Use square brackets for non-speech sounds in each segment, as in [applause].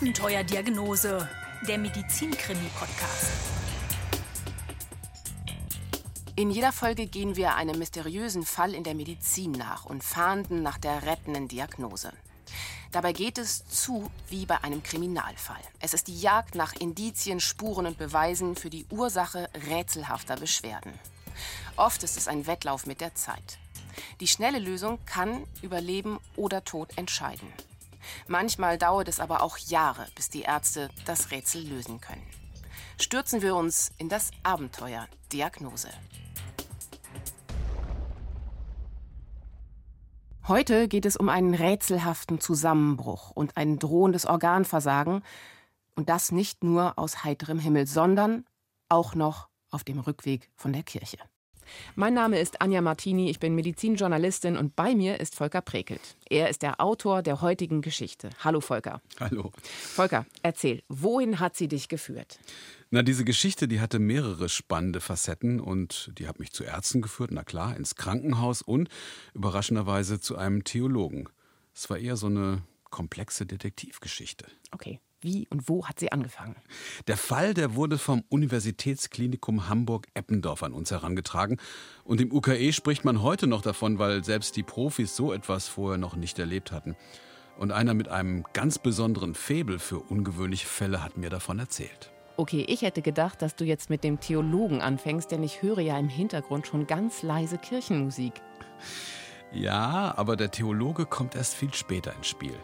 Abenteuerdiagnose, der Medizinkrimi-Podcast. In jeder Folge gehen wir einem mysteriösen Fall in der Medizin nach und fahnden nach der rettenden Diagnose. Dabei geht es zu wie bei einem Kriminalfall. Es ist die Jagd nach Indizien, Spuren und Beweisen für die Ursache rätselhafter Beschwerden. Oft ist es ein Wettlauf mit der Zeit. Die schnelle Lösung kann über Leben oder Tod entscheiden. Manchmal dauert es aber auch Jahre, bis die Ärzte das Rätsel lösen können. Stürzen wir uns in das Abenteuer Diagnose. Heute geht es um einen rätselhaften Zusammenbruch und ein drohendes Organversagen. Und das nicht nur aus heiterem Himmel, sondern auch noch auf dem Rückweg von der Kirche. Mein Name ist Anja Martini, ich bin Medizinjournalistin und bei mir ist Volker Prekelt. Er ist der Autor der heutigen Geschichte. Hallo Volker. Hallo. Volker, erzähl, wohin hat sie dich geführt? Na, diese Geschichte, die hatte mehrere spannende Facetten und die hat mich zu Ärzten geführt, na klar, ins Krankenhaus und überraschenderweise zu einem Theologen. Es war eher so eine komplexe Detektivgeschichte. Okay. Wie und wo hat sie angefangen? Der Fall, der wurde vom Universitätsklinikum Hamburg-Eppendorf an uns herangetragen. Und im UKE spricht man heute noch davon, weil selbst die Profis so etwas vorher noch nicht erlebt hatten. Und einer mit einem ganz besonderen Faible für ungewöhnliche Fälle hat mir davon erzählt. Okay, ich hätte gedacht, dass du jetzt mit dem Theologen anfängst, denn ich höre ja im Hintergrund schon ganz leise Kirchenmusik. Ja, aber der Theologe kommt erst viel später ins Spiel.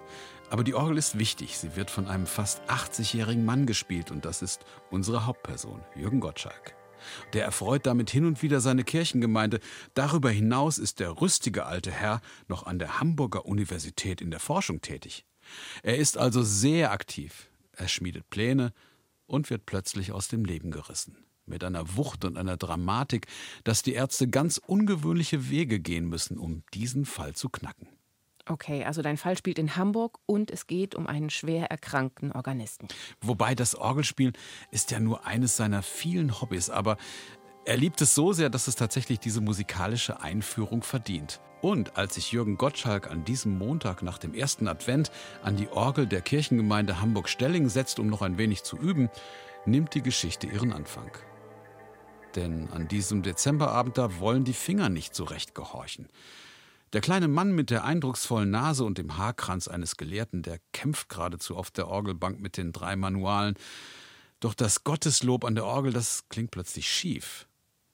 Aber die Orgel ist wichtig. Sie wird von einem fast 80-jährigen Mann gespielt und das ist unsere Hauptperson, Jürgen Gottschalk. Der erfreut damit hin und wieder seine Kirchengemeinde. Darüber hinaus ist der rüstige alte Herr noch an der Hamburger Universität in der Forschung tätig. Er ist also sehr aktiv. Er schmiedet Pläne und wird plötzlich aus dem Leben gerissen. Mit einer Wucht und einer Dramatik, dass die Ärzte ganz ungewöhnliche Wege gehen müssen, um diesen Fall zu knacken. Okay, also dein Fall spielt in Hamburg und es geht um einen schwer erkrankten Organisten. Wobei das Orgelspiel ist ja nur eines seiner vielen Hobbys, aber er liebt es so sehr, dass es tatsächlich diese musikalische Einführung verdient. Und als sich Jürgen Gottschalk an diesem Montag nach dem ersten Advent an die Orgel der Kirchengemeinde Hamburg-Stelling setzt, um noch ein wenig zu üben, nimmt die Geschichte ihren Anfang. Denn an diesem Dezemberabend da wollen die Finger nicht so recht gehorchen. Der kleine Mann mit der eindrucksvollen Nase und dem Haarkranz eines Gelehrten, der kämpft geradezu auf der Orgelbank mit den drei Manualen. Doch das Gotteslob an der Orgel, das klingt plötzlich schief.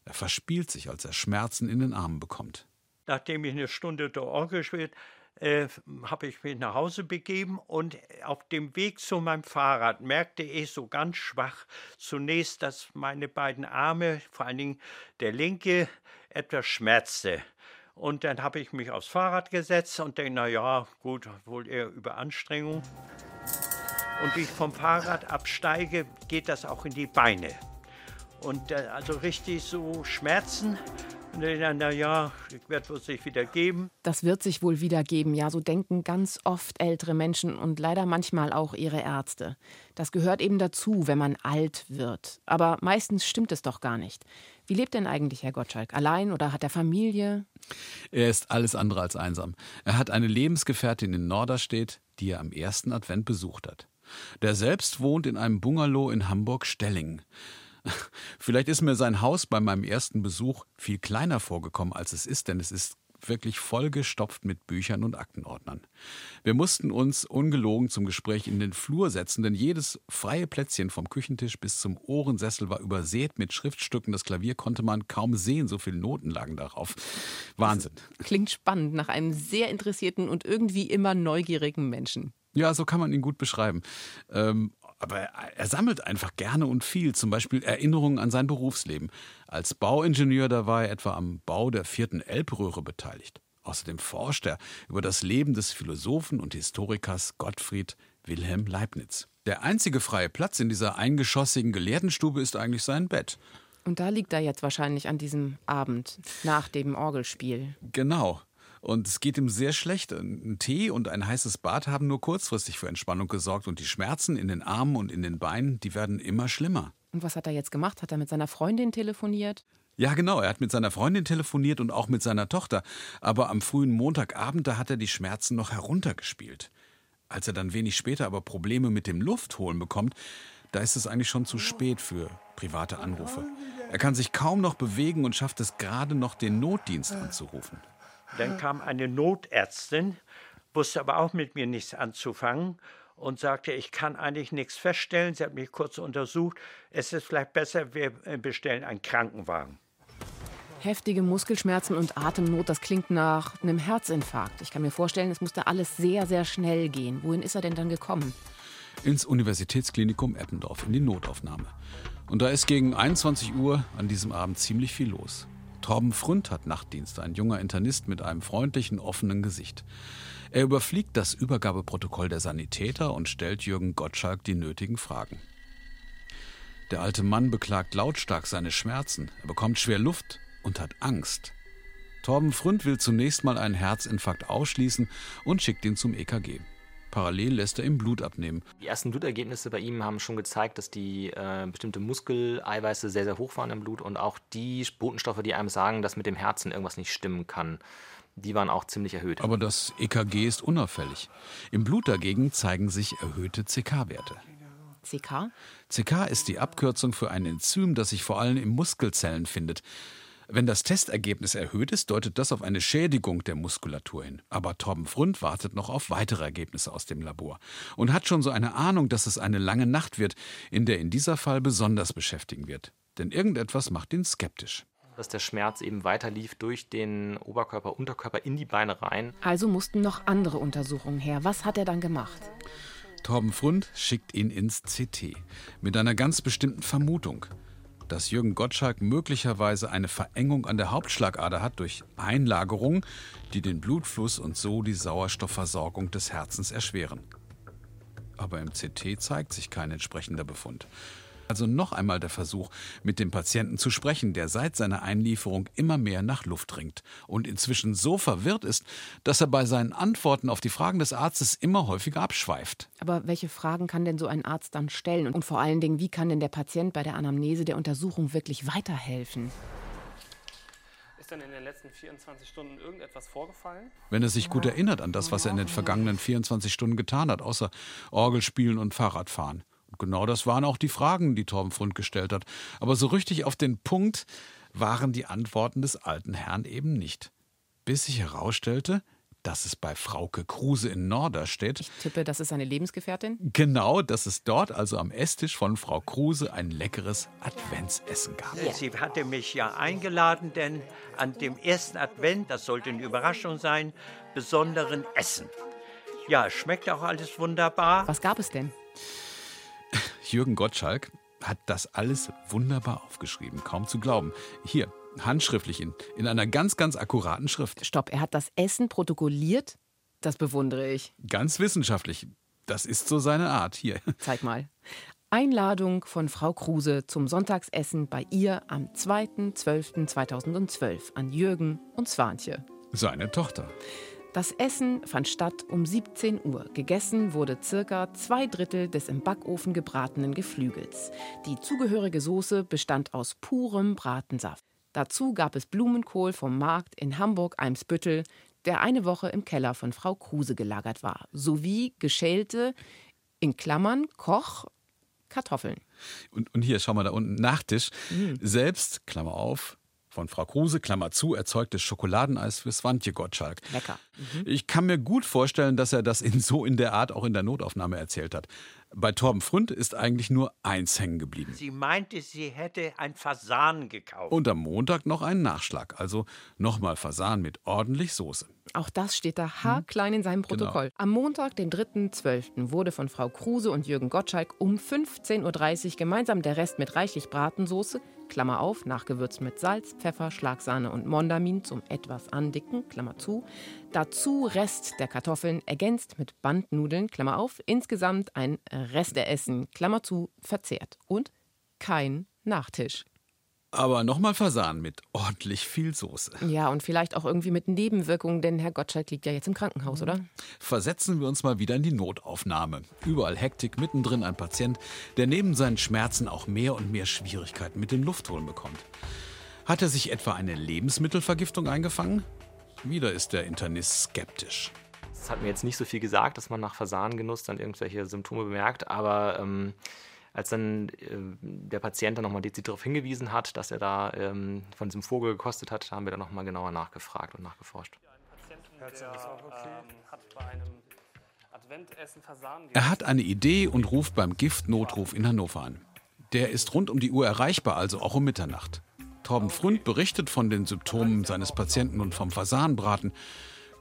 Er verspielt sich, als er Schmerzen in den Armen bekommt. Nachdem ich eine Stunde der Orgel spielt, äh, habe ich mich nach Hause begeben und auf dem Weg zu meinem Fahrrad merkte ich so ganz schwach zunächst, dass meine beiden Arme, vor allen Dingen der linke, etwas schmerzte. Und dann habe ich mich aufs Fahrrad gesetzt und denke, na ja, gut, wohl eher Überanstrengung. Und wie ich vom Fahrrad absteige, geht das auch in die Beine. Und äh, also richtig so Schmerzen. Und dann, na ja, wird es sich wieder geben. Das wird sich wohl wieder geben. Ja, so denken ganz oft ältere Menschen und leider manchmal auch ihre Ärzte. Das gehört eben dazu, wenn man alt wird. Aber meistens stimmt es doch gar nicht. Wie lebt denn eigentlich Herr Gottschalk? Allein oder hat er Familie? Er ist alles andere als einsam. Er hat eine Lebensgefährtin in Norderstedt, die er am ersten Advent besucht hat. Der selbst wohnt in einem Bungalow in Hamburg-Stelling. [laughs] Vielleicht ist mir sein Haus bei meinem ersten Besuch viel kleiner vorgekommen, als es ist, denn es ist wirklich vollgestopft mit Büchern und Aktenordnern. Wir mussten uns ungelogen zum Gespräch in den Flur setzen, denn jedes freie Plätzchen vom Küchentisch bis zum Ohrensessel war übersät mit Schriftstücken. Das Klavier konnte man kaum sehen, so viele Noten lagen darauf. Wahnsinn. Das klingt spannend nach einem sehr interessierten und irgendwie immer neugierigen Menschen. Ja, so kann man ihn gut beschreiben. Ähm, aber er sammelt einfach gerne und viel, zum Beispiel Erinnerungen an sein Berufsleben. Als Bauingenieur, da war er etwa am Bau der vierten Elbröhre beteiligt. Außerdem forscht er über das Leben des Philosophen und Historikers Gottfried Wilhelm Leibniz. Der einzige freie Platz in dieser eingeschossigen Gelehrtenstube ist eigentlich sein Bett. Und da liegt er jetzt wahrscheinlich an diesem Abend nach dem Orgelspiel. Genau. Und es geht ihm sehr schlecht. Ein Tee und ein heißes Bad haben nur kurzfristig für Entspannung gesorgt und die Schmerzen in den Armen und in den Beinen, die werden immer schlimmer. Und was hat er jetzt gemacht? Hat er mit seiner Freundin telefoniert? Ja, genau. Er hat mit seiner Freundin telefoniert und auch mit seiner Tochter. Aber am frühen Montagabend, da hat er die Schmerzen noch heruntergespielt. Als er dann wenig später aber Probleme mit dem Luftholen bekommt, da ist es eigentlich schon zu spät für private Anrufe. Er kann sich kaum noch bewegen und schafft es gerade noch, den Notdienst anzurufen. Dann kam eine Notärztin, wusste aber auch mit mir nichts anzufangen und sagte, ich kann eigentlich nichts feststellen. Sie hat mich kurz untersucht. Es ist vielleicht besser, wir äh, bestellen einen Krankenwagen. Heftige Muskelschmerzen und Atemnot, das klingt nach einem Herzinfarkt. Ich kann mir vorstellen, es musste alles sehr, sehr schnell gehen. Wohin ist er denn dann gekommen? Ins Universitätsklinikum Eppendorf, in die Notaufnahme. Und da ist gegen 21 Uhr an diesem Abend ziemlich viel los. Torben Fründ hat Nachtdienst, ein junger Internist mit einem freundlichen, offenen Gesicht. Er überfliegt das Übergabeprotokoll der Sanitäter und stellt Jürgen Gottschalk die nötigen Fragen. Der alte Mann beklagt lautstark seine Schmerzen, er bekommt schwer Luft und hat Angst. Torben Fründ will zunächst mal einen Herzinfarkt ausschließen und schickt ihn zum EKG. Parallel lässt er ihm Blut abnehmen. Die ersten Blutergebnisse bei ihm haben schon gezeigt, dass die äh, bestimmte Muskeleiweiße sehr, sehr hoch waren im Blut und auch die Botenstoffe, die einem sagen, dass mit dem Herzen irgendwas nicht stimmen kann die waren auch ziemlich erhöht. Aber das EKG ist unauffällig. Im Blut dagegen zeigen sich erhöhte CK-Werte. CK? CK ist die Abkürzung für ein Enzym, das sich vor allem in Muskelzellen findet. Wenn das Testergebnis erhöht ist, deutet das auf eine Schädigung der Muskulatur hin. Aber Torben Frund wartet noch auf weitere Ergebnisse aus dem Labor und hat schon so eine Ahnung, dass es eine lange Nacht wird, in der in dieser Fall besonders beschäftigen wird. Denn irgendetwas macht ihn skeptisch dass der Schmerz eben weiterlief durch den Oberkörper, Unterkörper in die Beine rein. Also mussten noch andere Untersuchungen her. Was hat er dann gemacht? Torben Frund schickt ihn ins CT mit einer ganz bestimmten Vermutung, dass Jürgen Gottschalk möglicherweise eine Verengung an der Hauptschlagader hat durch Einlagerungen, die den Blutfluss und so die Sauerstoffversorgung des Herzens erschweren. Aber im CT zeigt sich kein entsprechender Befund. Also noch einmal der Versuch, mit dem Patienten zu sprechen, der seit seiner Einlieferung immer mehr nach Luft ringt und inzwischen so verwirrt ist, dass er bei seinen Antworten auf die Fragen des Arztes immer häufiger abschweift. Aber welche Fragen kann denn so ein Arzt dann stellen? Und vor allen Dingen, wie kann denn der Patient bei der Anamnese der Untersuchung wirklich weiterhelfen? Ist denn in den letzten 24 Stunden irgendetwas vorgefallen? Wenn er sich gut erinnert an das, was er in den vergangenen 24 Stunden getan hat, außer Orgelspielen und Fahrradfahren. Genau das waren auch die Fragen, die Torben Frund gestellt hat. Aber so richtig auf den Punkt waren die Antworten des alten Herrn eben nicht. Bis sich herausstellte, dass es bei Frauke Kruse in Norderstedt. Ich tippe, das ist seine Lebensgefährtin? Genau, dass es dort also am Esstisch von Frau Kruse ein leckeres Adventsessen gab. Ja. Sie hatte mich ja eingeladen, denn an dem ersten Advent, das sollte eine Überraschung sein, besonderen Essen. Ja, schmeckt auch alles wunderbar. Was gab es denn? Jürgen Gottschalk hat das alles wunderbar aufgeschrieben, kaum zu glauben. Hier, handschriftlich in, in einer ganz, ganz akkuraten Schrift. Stopp, er hat das Essen protokolliert? Das bewundere ich. Ganz wissenschaftlich. Das ist so seine Art. Hier. Zeig mal. Einladung von Frau Kruse zum Sonntagsessen bei ihr am 2.12.2012 an Jürgen und Swantje. Seine Tochter. Das Essen fand statt um 17 Uhr. Gegessen wurde circa zwei Drittel des im Backofen gebratenen Geflügels. Die zugehörige Soße bestand aus purem Bratensaft. Dazu gab es Blumenkohl vom Markt in Hamburg-Eimsbüttel, der eine Woche im Keller von Frau Kruse gelagert war, sowie geschälte, in Klammern Koch, Kartoffeln. Und, und hier, schau mal da unten, Nachtisch. Mhm. Selbst, Klammer auf, von Frau Kruse, Klammer zu, erzeugtes Schokoladeneis für Swantje Gottschalk. Lecker. Mhm. Ich kann mir gut vorstellen, dass er das in so in der Art auch in der Notaufnahme erzählt hat. Bei Torben Fründ ist eigentlich nur eins hängen geblieben. Sie meinte, sie hätte ein Fasan gekauft. Und am Montag noch einen Nachschlag, also nochmal Fasan mit ordentlich Soße. Auch das steht da haarklein in seinem genau. Protokoll. Genau. Am Montag, den 3.12., wurde von Frau Kruse und Jürgen Gottschalk um 15.30 Uhr gemeinsam der Rest mit reichlich Bratensoße, Klammer auf, nachgewürzt mit Salz, Pfeffer, Schlagsahne und Mondamin zum etwas andicken, Klammer zu. Dazu Rest der Kartoffeln, ergänzt mit Bandnudeln, Klammer auf. Insgesamt ein Resteessen, Klammer zu, verzehrt. Und kein Nachtisch. Aber nochmal Fasan mit ordentlich viel Soße. Ja, und vielleicht auch irgendwie mit Nebenwirkungen, denn Herr Gottschalk liegt ja jetzt im Krankenhaus, oder? Versetzen wir uns mal wieder in die Notaufnahme. Überall Hektik, mittendrin ein Patient, der neben seinen Schmerzen auch mehr und mehr Schwierigkeiten mit dem Luftholen bekommt. Hat er sich etwa eine Lebensmittelvergiftung eingefangen? Wieder ist der Internist skeptisch. Das hat mir jetzt nicht so viel gesagt, dass man nach Fasanengenuss dann irgendwelche Symptome bemerkt, aber ähm, als dann äh, der Patient dann nochmal dezidiert darauf hingewiesen hat, dass er da ähm, von diesem Vogel gekostet hat, haben wir dann nochmal genauer nachgefragt und nachgeforscht. Er hat eine Idee und ruft beim Giftnotruf in Hannover an. Der ist rund um die Uhr erreichbar, also auch um Mitternacht. Torben Fründ berichtet von den Symptomen seines Patienten und vom Fasanenbraten.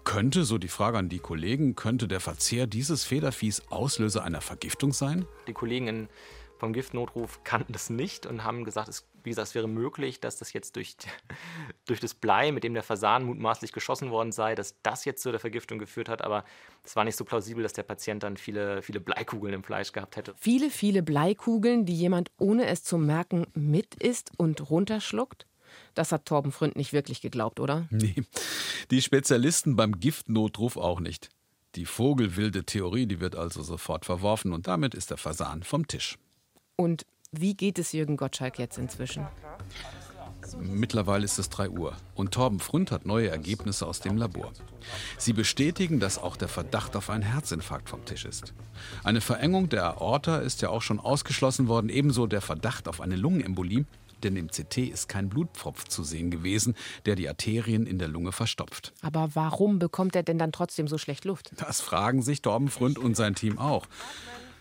Könnte, so die Frage an die Kollegen, könnte der Verzehr dieses Federviehs Auslöser einer Vergiftung sein? Die Kollegen in vom Giftnotruf kannten das nicht und haben gesagt, es, wie gesagt, es wäre möglich, dass das jetzt durch, [laughs] durch das Blei, mit dem der Fasan mutmaßlich geschossen worden sei, dass das jetzt zu der Vergiftung geführt hat. Aber es war nicht so plausibel, dass der Patient dann viele, viele Bleikugeln im Fleisch gehabt hätte. Viele, viele Bleikugeln, die jemand ohne es zu merken mit isst und runterschluckt? Das hat Torben Fründ nicht wirklich geglaubt, oder? Nee, die Spezialisten beim Giftnotruf auch nicht. Die vogelwilde Theorie, die wird also sofort verworfen und damit ist der Fasan vom Tisch. Und wie geht es Jürgen Gottschalk jetzt inzwischen? Mittlerweile ist es 3 Uhr und Torben Fründ hat neue Ergebnisse aus dem Labor. Sie bestätigen, dass auch der Verdacht auf einen Herzinfarkt vom Tisch ist. Eine Verengung der Aorta ist ja auch schon ausgeschlossen worden, ebenso der Verdacht auf eine Lungenembolie, denn im CT ist kein Blutpfropf zu sehen gewesen, der die Arterien in der Lunge verstopft. Aber warum bekommt er denn dann trotzdem so schlecht Luft? Das fragen sich Torben Fründ und sein Team auch.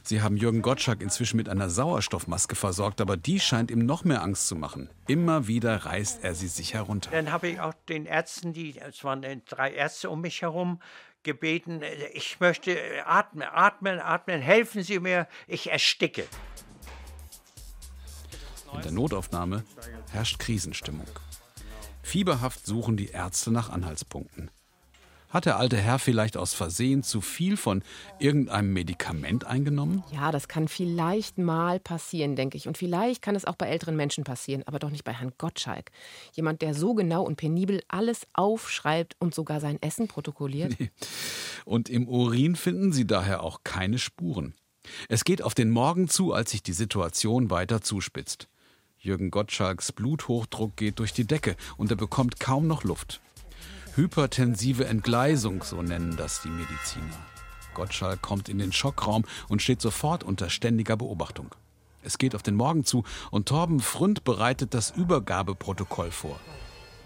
Sie haben Jürgen Gottschalk inzwischen mit einer Sauerstoffmaske versorgt, aber die scheint ihm noch mehr Angst zu machen. Immer wieder reißt er sie sich herunter. Dann habe ich auch den Ärzten, die, es waren drei Ärzte um mich herum, gebeten, ich möchte atmen, atmen, atmen, helfen Sie mir, ich ersticke. In der Notaufnahme herrscht Krisenstimmung. Fieberhaft suchen die Ärzte nach Anhaltspunkten. Hat der alte Herr vielleicht aus Versehen zu viel von irgendeinem Medikament eingenommen? Ja, das kann vielleicht mal passieren, denke ich. Und vielleicht kann es auch bei älteren Menschen passieren, aber doch nicht bei Herrn Gottschalk. Jemand, der so genau und penibel alles aufschreibt und sogar sein Essen protokolliert. Nee. Und im Urin finden Sie daher auch keine Spuren. Es geht auf den Morgen zu, als sich die Situation weiter zuspitzt. Jürgen Gottschalks Bluthochdruck geht durch die Decke und er bekommt kaum noch Luft. Hypertensive Entgleisung, so nennen das die Mediziner. Gottschalk kommt in den Schockraum und steht sofort unter ständiger Beobachtung. Es geht auf den Morgen zu und Torben Fründ bereitet das Übergabeprotokoll vor.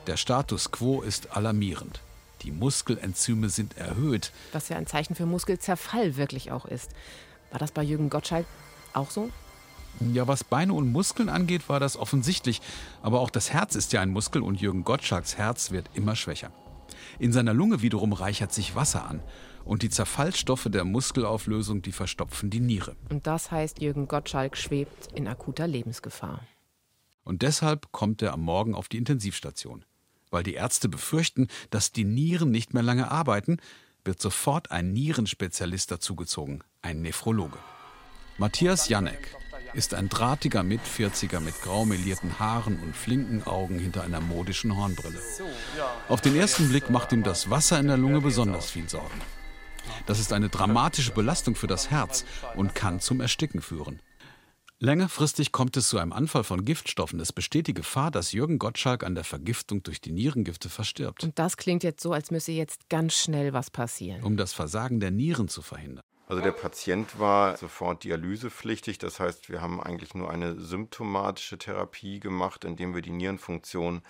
Der Status quo ist alarmierend. Die Muskelenzyme sind erhöht. Was ja ein Zeichen für Muskelzerfall wirklich auch ist. War das bei Jürgen Gottschalk auch so? Ja, was Beine und Muskeln angeht, war das offensichtlich. Aber auch das Herz ist ja ein Muskel und Jürgen Gottschalks Herz wird immer schwächer. In seiner Lunge wiederum reichert sich Wasser an. Und die Zerfallsstoffe der Muskelauflösung, die verstopfen die Niere. Und das heißt, Jürgen Gottschalk schwebt in akuter Lebensgefahr. Und deshalb kommt er am Morgen auf die Intensivstation. Weil die Ärzte befürchten, dass die Nieren nicht mehr lange arbeiten, wird sofort ein Nierenspezialist dazugezogen, ein Nephrologe. Matthias Janek ist ein drahtiger Mitvierziger mit grau melierten Haaren und flinken Augen hinter einer modischen Hornbrille. Auf den ersten Blick macht ihm das Wasser in der Lunge besonders viel Sorgen. Das ist eine dramatische Belastung für das Herz und kann zum Ersticken führen. Längerfristig kommt es zu einem Anfall von Giftstoffen. Es besteht die Gefahr, dass Jürgen Gottschalk an der Vergiftung durch die Nierengifte verstirbt. Und das klingt jetzt so, als müsse jetzt ganz schnell was passieren. Um das Versagen der Nieren zu verhindern. Also der Patient war sofort dialysepflichtig. Das heißt, wir haben eigentlich nur eine symptomatische Therapie gemacht, indem wir die Nierenfunktion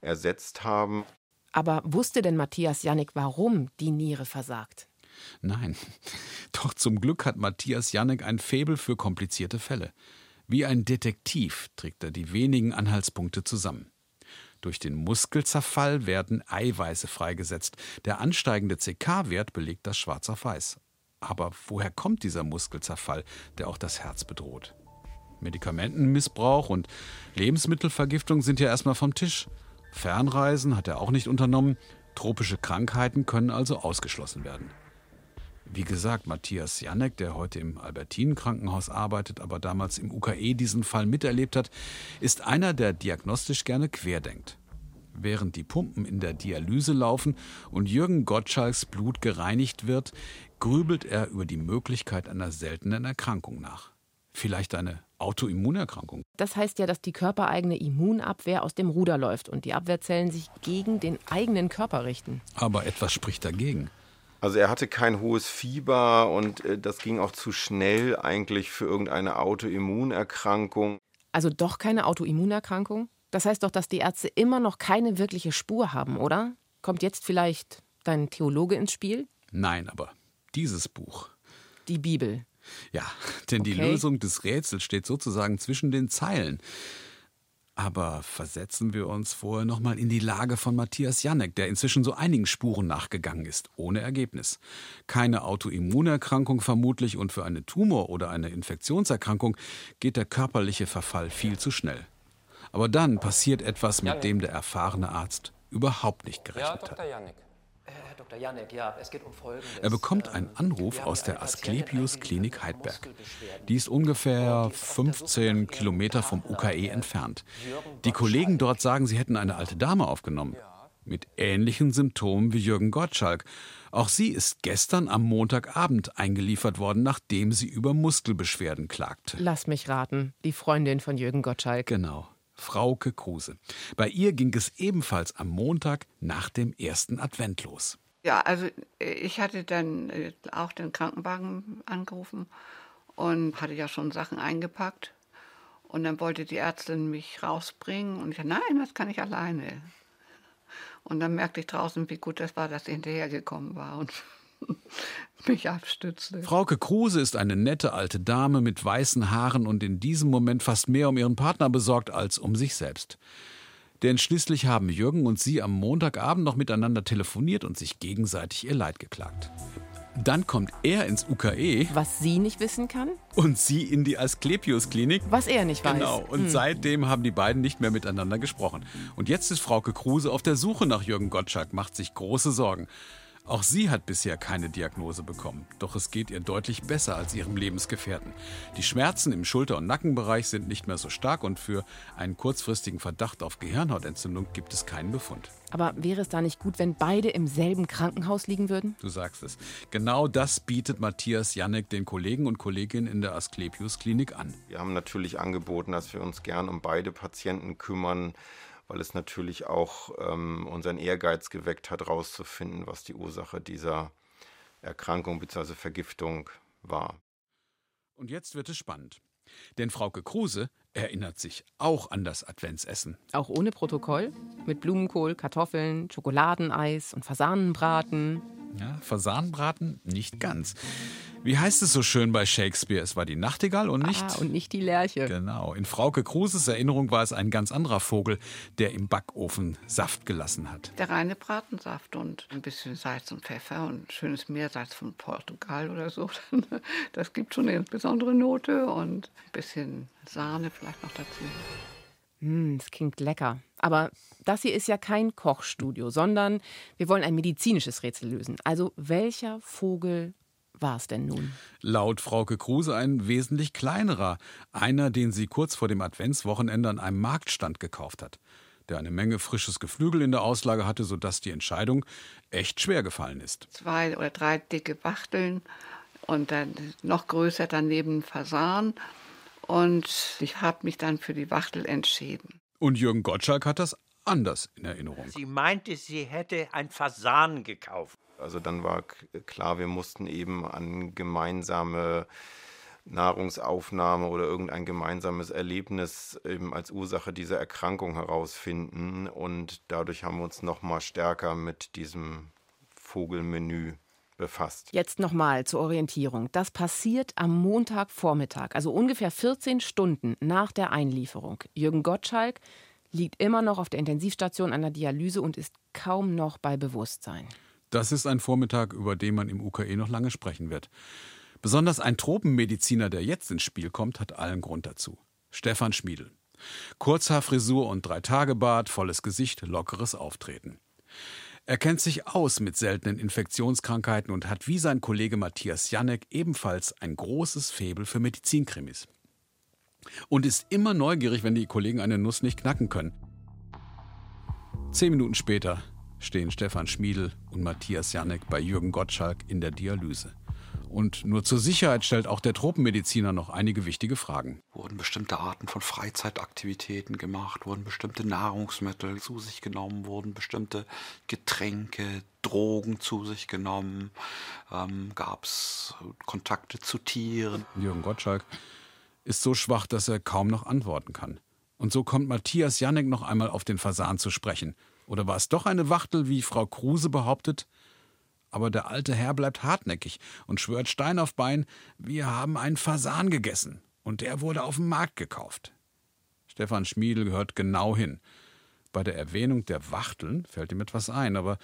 ersetzt haben. Aber wusste denn Matthias Jannik, warum die Niere versagt? Nein. [laughs] Doch zum Glück hat Matthias Jannik ein Faible für komplizierte Fälle. Wie ein Detektiv trägt er die wenigen Anhaltspunkte zusammen. Durch den Muskelzerfall werden Eiweiße freigesetzt. Der ansteigende CK-Wert belegt das schwarz auf weiß. Aber woher kommt dieser Muskelzerfall, der auch das Herz bedroht? Medikamentenmissbrauch und Lebensmittelvergiftung sind ja erstmal vom Tisch. Fernreisen hat er auch nicht unternommen. Tropische Krankheiten können also ausgeschlossen werden. Wie gesagt, Matthias Janek, der heute im Albertinen-Krankenhaus arbeitet, aber damals im UKE diesen Fall miterlebt hat, ist einer, der diagnostisch gerne querdenkt. Während die Pumpen in der Dialyse laufen und Jürgen Gottschalks Blut gereinigt wird, grübelt er über die Möglichkeit einer seltenen Erkrankung nach. Vielleicht eine Autoimmunerkrankung. Das heißt ja, dass die körpereigene Immunabwehr aus dem Ruder läuft und die Abwehrzellen sich gegen den eigenen Körper richten. Aber etwas spricht dagegen. Also er hatte kein hohes Fieber und äh, das ging auch zu schnell eigentlich für irgendeine Autoimmunerkrankung. Also doch keine Autoimmunerkrankung? Das heißt doch, dass die Ärzte immer noch keine wirkliche Spur haben, oder? Kommt jetzt vielleicht dein Theologe ins Spiel? Nein, aber dieses Buch. Die Bibel. Ja, denn die Okay. Lösung des Rätsels steht sozusagen zwischen den Zeilen. Aber versetzen wir uns vorher nochmal in die Lage von Matthias Janek, der inzwischen so einigen Spuren nachgegangen ist, ohne Ergebnis. Keine Autoimmunerkrankung vermutlich und für eine Tumor- oder eine Infektionserkrankung geht der körperliche Verfall viel zu schnell. Aber dann passiert etwas, mit dem der erfahrene Arzt überhaupt nicht gerechnet hat. Janik. Herr Dr. Janek, ja, es geht um Folgendes. Er bekommt einen Ähm, Anruf aus der eine Patientin Asklepios eingeliefert Klinik mit Heidberg. Die ist ungefähr 15 Kilometer vom UKE entfernt. Die Kollegen dort sagen, sie hätten eine alte Dame aufgenommen. Mit ähnlichen Symptomen wie Jürgen Gottschalk. Auch sie ist gestern am Montagabend eingeliefert worden, nachdem sie über Muskelbeschwerden klagte. Lass mich raten, die Freundin von Jürgen Gottschalk. Genau. Frauke Kruse. Bei ihr ging es ebenfalls am Montag nach dem ersten Advent los. Ja, also äh, ich hatte dann äh, auch den Krankenwagen angerufen und hatte ja schon Sachen eingepackt. Und dann wollte die Ärztin mich rausbringen und ich sagte, nein, das kann ich alleine. Und dann merkte ich draußen, wie gut das war, dass sie hinterhergekommen war und mich abstützte. Frauke Kruse ist eine nette alte Dame mit weißen Haaren und in diesem Moment fast mehr um ihren Partner besorgt als um sich selbst. Denn schließlich haben Jürgen und sie am Montagabend noch miteinander telefoniert und sich gegenseitig ihr Leid geklagt. Dann kommt er ins UKE Was sie nicht wissen kann, und sie in die Asklepios-Klinik. was er nicht weiß. Genau, und seitdem haben die beiden nicht mehr miteinander gesprochen. Und jetzt ist Frauke Kruse auf der Suche nach Jürgen Gottschalk, macht sich große Sorgen. Auch sie hat bisher keine Diagnose bekommen. Doch es geht ihr deutlich besser als ihrem Lebensgefährten. Die Schmerzen im Schulter- und Nackenbereich sind nicht mehr so stark und für einen kurzfristigen Verdacht auf Gehirnhautentzündung gibt es keinen Befund. Aber wäre es da nicht gut, wenn beide im selben Krankenhaus liegen würden? Du sagst es. Genau das bietet Matthias Janek den Kollegen und Kolleginnen in der Asklepios Klinik an. Wir haben natürlich angeboten, dass wir uns gern um beide Patienten kümmern, weil es natürlich auch ähm, unseren Ehrgeiz geweckt hat, herauszufinden, was die Ursache dieser Erkrankung bzw. Vergiftung war. Und jetzt wird es spannend. Denn Frauke Kruse erinnert sich auch an das Adventsessen. Auch ohne Protokoll? Mit Blumenkohl, Kartoffeln, Schokoladeneis und Fasanenbraten. Ja, Fasanenbraten nicht ganz. Wie heißt es so schön bei Shakespeare? Es war die Nachtigall und nicht. Ah, und nicht die Lerche. Genau. In Frauke Kruses Erinnerung war es ein ganz anderer Vogel, der im Backofen Saft gelassen hat. Der reine Bratensaft und ein bisschen Salz und Pfeffer und schönes Meersalz von Portugal oder so. [laughs] Das gibt schon eine besondere Note und ein bisschen Sahne vielleicht noch dazu. Hm, es klingt lecker. Aber das hier ist ja kein Kochstudio, sondern wir wollen ein medizinisches Rätsel lösen. Also welcher Vogel war es denn nun? Laut Frauke Kruse ein wesentlich kleinerer. Einer, den sie kurz vor dem Adventswochenende an einem Marktstand gekauft hat. Der eine Menge frisches Geflügel in der Auslage hatte, sodass die Entscheidung echt schwer gefallen ist. Zwei oder drei dicke Wachteln und dann noch größer daneben Fasan. Und ich habe mich dann für die Wachtel entschieden. Und Jürgen Gottschalk hat das anders in Erinnerung. Sie meinte, sie hätte ein Fasan gekauft. Also dann war klar, wir mussten eben an gemeinsame Nahrungsaufnahme oder irgendein gemeinsames Erlebnis eben als Ursache dieser Erkrankung herausfinden. Und dadurch haben wir uns noch mal stärker mit diesem Vogelmenü befasst. Jetzt nochmal zur Orientierung. Das passiert am Montagvormittag, also ungefähr 14 Stunden nach der Einlieferung. Jürgen Gottschalk liegt immer noch auf der Intensivstation an der Dialyse und ist kaum noch bei Bewusstsein. Das ist ein Vormittag, über den man im UKE noch lange sprechen wird. Besonders ein Tropenmediziner, der jetzt ins Spiel kommt, hat allen Grund dazu. Stefan Schmiedel. Kurzhaarfrisur und Drei-Tage-Bart, volles Gesicht, lockeres Auftreten. Er kennt sich aus mit seltenen Infektionskrankheiten und hat wie sein Kollege Matthias Janek ebenfalls ein großes Faible für Medizinkrimis. Und ist immer neugierig, wenn die Kollegen eine Nuss nicht knacken können. Zehn Minuten später stehen Stefan Schmiedel und Matthias Janek bei Jürgen Gottschalk in der Dialyse. Und nur zur Sicherheit stellt auch der Tropenmediziner noch einige wichtige Fragen. Wurden bestimmte Arten von Freizeitaktivitäten gemacht, wurden bestimmte Nahrungsmittel zu sich genommen, wurden bestimmte Getränke, Drogen zu sich genommen, ähm, gab es Kontakte zu Tieren. Jürgen Gottschalk ist so schwach, dass er kaum noch antworten kann. Und so kommt Matthias Janek noch einmal auf den Fasan zu sprechen. Oder war es doch eine Wachtel, wie Frau Kruse behauptet? Aber der alte Herr bleibt hartnäckig und schwört Stein auf Bein, wir haben einen Fasan gegessen und der wurde auf dem Markt gekauft. Stefan Schmiedel hört genau hin. Bei der Erwähnung der Wachteln fällt ihm etwas ein, aber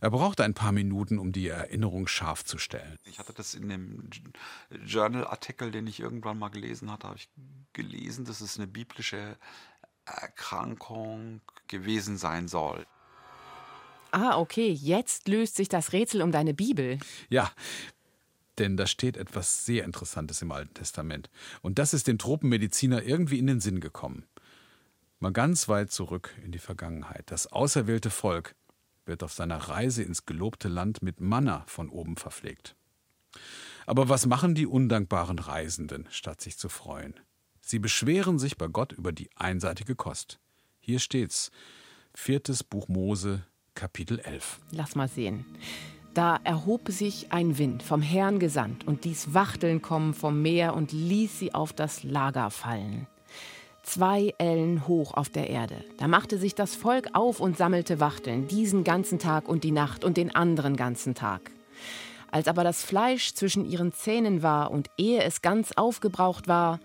er braucht ein paar Minuten, um die Erinnerung scharf zu stellen. Ich hatte das in dem Journal-Artikel, den ich irgendwann mal gelesen hatte, habe ich gelesen, dass es eine biblische Erkrankung gewesen sein soll. Ah, okay, jetzt löst sich das Rätsel um deine Bibel. Ja, denn da steht etwas sehr Interessantes im Alten Testament. Und das ist dem Tropenmediziner irgendwie in den Sinn gekommen. Mal ganz weit zurück in die Vergangenheit. Das auserwählte Volk wird auf seiner Reise ins gelobte Land mit Manna von oben verpflegt. Aber was machen die undankbaren Reisenden, statt sich zu freuen? Sie beschweren sich bei Gott über die einseitige Kost. Hier steht's. Viertes Buch Mose, Kapitel 11. Lass mal sehen. Da erhob sich ein Wind, vom Herrn gesandt, und ließ Wachteln kommen vom Meer und ließ sie auf das Lager fallen. Zwei Ellen hoch auf der Erde. Da machte sich das Volk auf und sammelte Wachteln, diesen ganzen Tag und die Nacht und den anderen ganzen Tag. Als aber das Fleisch zwischen ihren Zähnen war und ehe es ganz aufgebraucht war,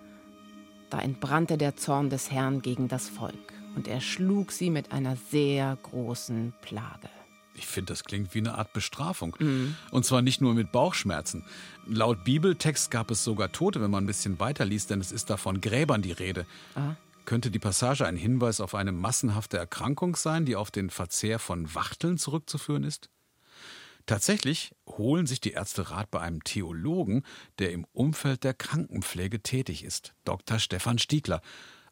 da entbrannte der Zorn des Herrn gegen das Volk, und er schlug sie mit einer sehr großen Plage. Ich finde, das klingt wie eine Art Bestrafung. Mhm. Und zwar nicht nur mit Bauchschmerzen. Laut Bibeltext gab es sogar Tote, wenn man ein bisschen weiterliest, denn es ist da von Gräbern die Rede. Aha. Könnte die Passage ein Hinweis auf eine massenhafte Erkrankung sein, die auf den Verzehr von Wachteln zurückzuführen ist? Tatsächlich holen sich die Ärzte Rat bei einem Theologen, der im Umfeld der Krankenpflege tätig ist, Dr. Stefan Stiegler.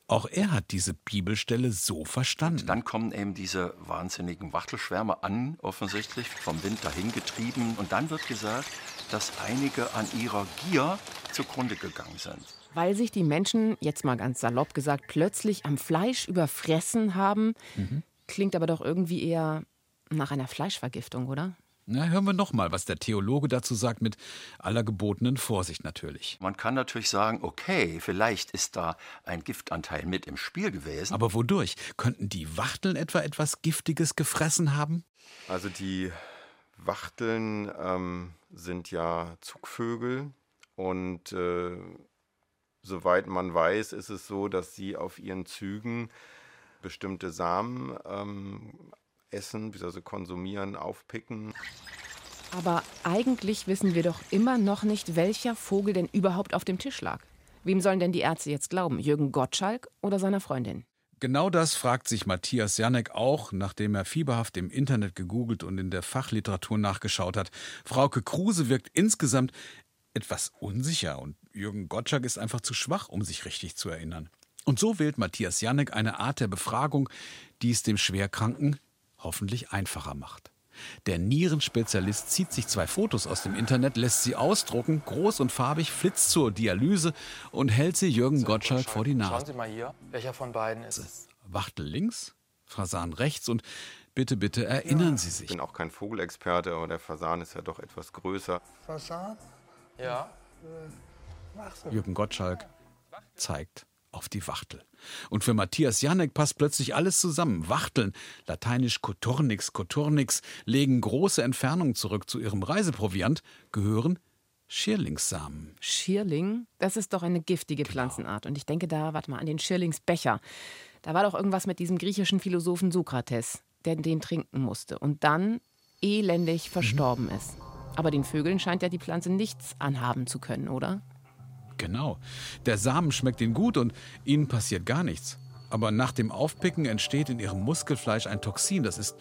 Auch er hat diese Bibelstelle so verstanden. Und dann kommen eben diese wahnsinnigen Wachtelschwärme an, offensichtlich vom Wind dahingetrieben. Und dann wird gesagt, dass einige an ihrer Gier zugrunde gegangen sind. Weil sich die Menschen, jetzt mal ganz salopp gesagt, plötzlich am Fleisch überfressen haben. Mhm. Klingt aber doch irgendwie eher nach einer Fleischvergiftung, oder? Na, hören wir noch mal, was der Theologe dazu sagt, mit aller gebotenen Vorsicht natürlich. Man kann natürlich sagen, okay, vielleicht ist da ein Giftanteil mit im Spiel gewesen. Aber wodurch? Könnten die Wachteln etwa etwas Giftiges gefressen haben? Also die Wachteln ähm, sind ja Zugvögel und äh, soweit man weiß, ist es so, dass sie auf ihren Zügen bestimmte Samen ähm, essen, bzw. konsumieren, aufpicken. Aber eigentlich wissen wir doch immer noch nicht, welcher Vogel denn überhaupt auf dem Tisch lag. Wem sollen denn die Ärzte jetzt glauben? Jürgen Gottschalk oder seiner Freundin? Genau das fragt sich Matthias Janek auch, nachdem er fieberhaft im Internet gegoogelt und in der Fachliteratur nachgeschaut hat. Frauke Kruse wirkt insgesamt etwas unsicher und Jürgen Gottschalk ist einfach zu schwach, um sich richtig zu erinnern. Und so wählt Matthias Janek eine Art der Befragung, die es dem Schwerkranken hoffentlich einfacher macht. Der Nierenspezialist zieht sich zwei Fotos aus dem Internet, lässt sie ausdrucken, groß und farbig, flitzt zur Dialyse und hält sie Jürgen Gottschalk vor die Nase. Schauen Sie mal hier, welcher von beiden ist es? Wachtel links, Fasan rechts und bitte, bitte erinnern Sie sich. Ich bin auch kein Vogelexperte, aber der Fasan ist ja doch etwas größer. Fasan? Ja. Jürgen Gottschalk zeigt auf die Wachtel. Und für Matthias Janek passt plötzlich alles zusammen. Wachteln, lateinisch Coturnix, Coturnix, legen große Entfernungen zurück zu ihrem Reiseproviant, gehören Schierlingssamen. Schierling? Das ist doch eine giftige genau. Pflanzenart. Und ich denke da, warte mal, an den Schierlingsbecher. Da war doch irgendwas mit diesem griechischen Philosophen Sokrates, der den trinken musste und dann elendig verstorben mhm. ist. Aber den Vögeln scheint ja die Pflanze nichts anhaben zu können, oder? Genau. Der Samen schmeckt ihnen gut und ihnen passiert gar nichts. Aber nach dem Aufpicken entsteht in ihrem Muskelfleisch ein Toxin. Das ist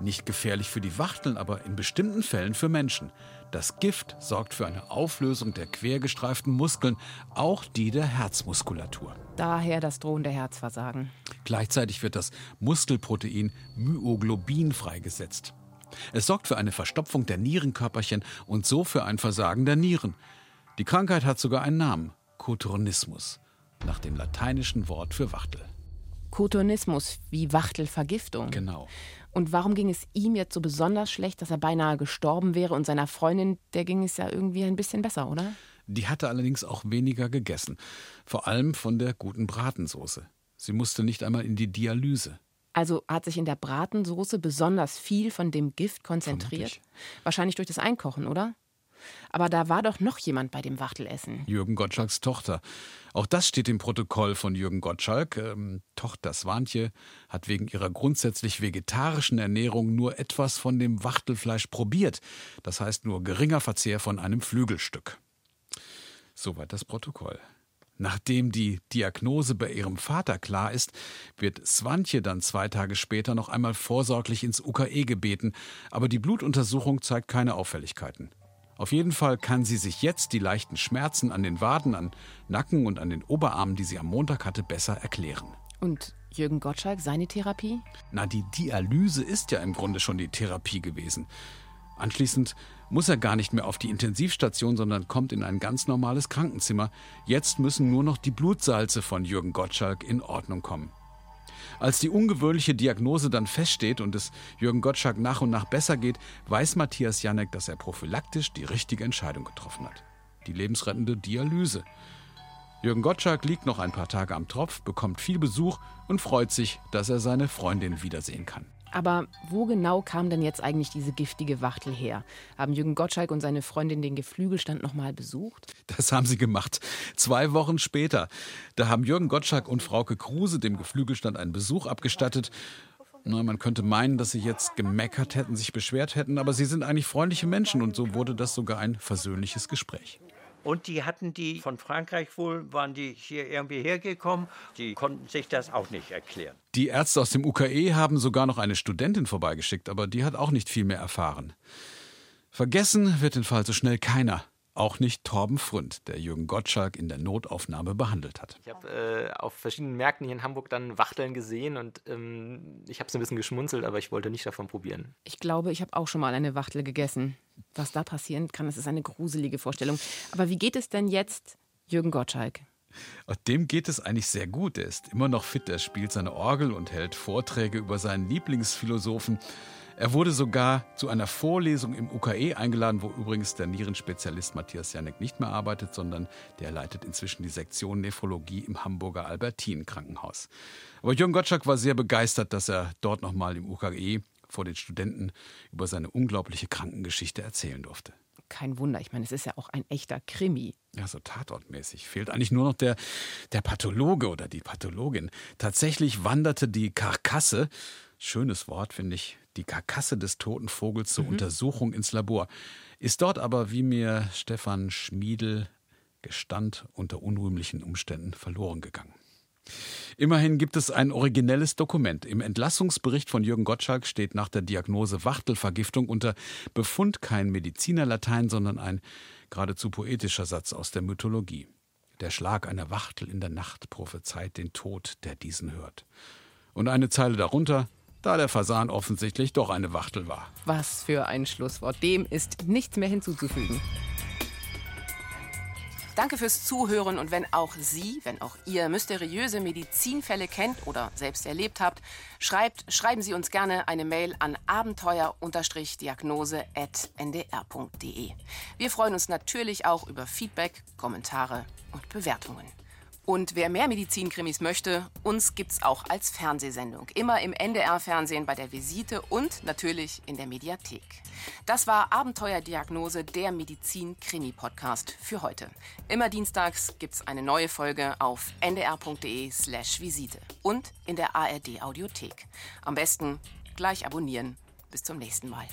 nicht gefährlich für die Wachteln, aber in bestimmten Fällen für Menschen. Das Gift sorgt für eine Auflösung der quergestreiften Muskeln, auch die der Herzmuskulatur. Daher das drohende Herzversagen. Gleichzeitig wird das Muskelprotein Myoglobin freigesetzt. Es sorgt für eine Verstopfung der Nierenkörperchen und so für ein Versagen der Nieren. Die Krankheit hat sogar einen Namen: Kotornismus, nach dem lateinischen Wort für Wachtel. Kotornismus, wie Wachtelvergiftung. Genau. Und warum ging es ihm jetzt so besonders schlecht, dass er beinahe gestorben wäre und seiner Freundin, der ging es ja irgendwie ein bisschen besser, oder? Die hatte allerdings auch weniger gegessen. Vor allem von der guten Bratensoße. Sie musste nicht einmal in die Dialyse. Also hat sich in der Bratensoße besonders viel von dem Gift konzentriert? Vermutlich. Wahrscheinlich durch das Einkochen, oder? Aber da war doch noch jemand bei dem Wachtelessen. Jürgen Gottschalks Tochter. Auch das steht im Protokoll von Jürgen Gottschalk. Ähm, Tochter Swantje hat wegen ihrer grundsätzlich vegetarischen Ernährung nur etwas von dem Wachtelfleisch probiert. Das heißt nur geringer Verzehr von einem Flügelstück. Soweit das Protokoll. Nachdem die Diagnose bei ihrem Vater klar ist, wird Swantje dann zwei Tage später noch einmal vorsorglich ins UKE gebeten, aber die Blutuntersuchung zeigt keine Auffälligkeiten. Auf jeden Fall kann sie sich jetzt die leichten Schmerzen an den Waden, an Nacken und an den Oberarmen, die sie am Montag hatte, besser erklären. Und Jürgen Gottschalk, seine Therapie? Na, die Dialyse ist ja im Grunde schon die Therapie gewesen. Anschließend muss er gar nicht mehr auf die Intensivstation, sondern kommt in ein ganz normales Krankenzimmer. Jetzt müssen nur noch die Blutsalze von Jürgen Gottschalk in Ordnung kommen. Als die ungewöhnliche Diagnose dann feststeht und es Jürgen Gottschalk nach und nach besser geht, weiß Matthias Janek, dass er prophylaktisch die richtige Entscheidung getroffen hat. Die lebensrettende Dialyse. Jürgen Gottschalk liegt noch ein paar Tage am Tropf, bekommt viel Besuch und freut sich, dass er seine Freundin wiedersehen kann. Aber wo genau kam denn jetzt eigentlich diese giftige Wachtel her? Haben Jürgen Gottschalk und seine Freundin den Geflügelstand nochmal besucht? Das haben sie gemacht. Zwei Wochen später. Da haben Jürgen Gottschalk und Frauke Kruse dem Geflügelstand einen Besuch abgestattet. Na, man könnte meinen, dass sie jetzt gemeckert hätten, sich beschwert hätten, aber sie sind eigentlich freundliche Menschen und so wurde das sogar ein versöhnliches Gespräch. Und die hatten die von Frankreich wohl, waren die hier irgendwie hergekommen. Die konnten sich das auch nicht erklären. Die Ärzte aus dem UKE haben sogar noch eine Studentin vorbeigeschickt, aber die hat auch nicht viel mehr erfahren. Vergessen wird den Fall so schnell keiner. Auch nicht Torben Fründ, der Jürgen Gottschalk in der Notaufnahme behandelt hat. Ich habe äh, auf verschiedenen Märkten hier in Hamburg dann Wachteln gesehen und ähm, ich habe es ein bisschen geschmunzelt, aber ich wollte nicht davon probieren. Ich glaube, ich habe auch schon mal eine Wachtel gegessen. Was da passieren kann, das ist eine gruselige Vorstellung. Aber wie geht es denn jetzt Jürgen Gottschalk? Dem geht es eigentlich sehr gut. Er ist immer noch fit. Er spielt seine Orgel und hält Vorträge über seinen Lieblingsphilosophen. Er wurde sogar zu einer Vorlesung im UKE eingeladen, wo übrigens der Nierenspezialist Matthias Janek nicht mehr arbeitet, sondern der leitet inzwischen die Sektion Nephrologie im Hamburger Albertin Krankenhaus. Aber Jürgen Gottschalk war sehr begeistert, dass er dort nochmal im UKE vor den Studenten über seine unglaubliche Krankengeschichte erzählen durfte. Kein Wunder, ich meine, es ist ja auch ein echter Krimi. Ja, so tatortmäßig. Fehlt eigentlich nur noch der, der Pathologe oder die Pathologin. Tatsächlich wanderte die Karkasse, schönes Wort finde ich, die Karkasse des toten Vogels zur Mhm. Untersuchung ins Labor. Ist dort aber, wie mir Stefan Schmiedel gestand, unter unrühmlichen Umständen verloren gegangen. Immerhin gibt es ein originelles Dokument. Im Entlassungsbericht von Jürgen Gottschalk steht nach der Diagnose Wachtelvergiftung unter Befund kein Medizinerlatein, sondern ein geradezu poetischer Satz aus der Mythologie. Der Schlag einer Wachtel in der Nacht prophezeit den Tod, der diesen hört. Und eine Zeile darunter, da der Fasan offensichtlich doch eine Wachtel war. Was für ein Schlusswort. Dem ist nichts mehr hinzuzufügen. Danke fürs Zuhören und wenn auch Sie, wenn auch ihr mysteriöse Medizinfälle kennt oder selbst erlebt habt, schreibt, schreiben Sie uns gerne eine Mail an abenteuer-diagnose.ndr.de. Wir freuen uns natürlich auch über Feedback, Kommentare und Bewertungen. Und wer mehr Medizinkrimis möchte, uns gibt's auch als Fernsehsendung. Immer im NDR-Fernsehen bei der Visite und natürlich in der Mediathek. Das war Abenteuerdiagnose, der Medizin-Krimi-Podcast für heute. Immer dienstags gibt's eine neue Folge auf ndr.de/slash Visite und in der ARD-Audiothek. Am besten gleich abonnieren. Bis zum nächsten Mal.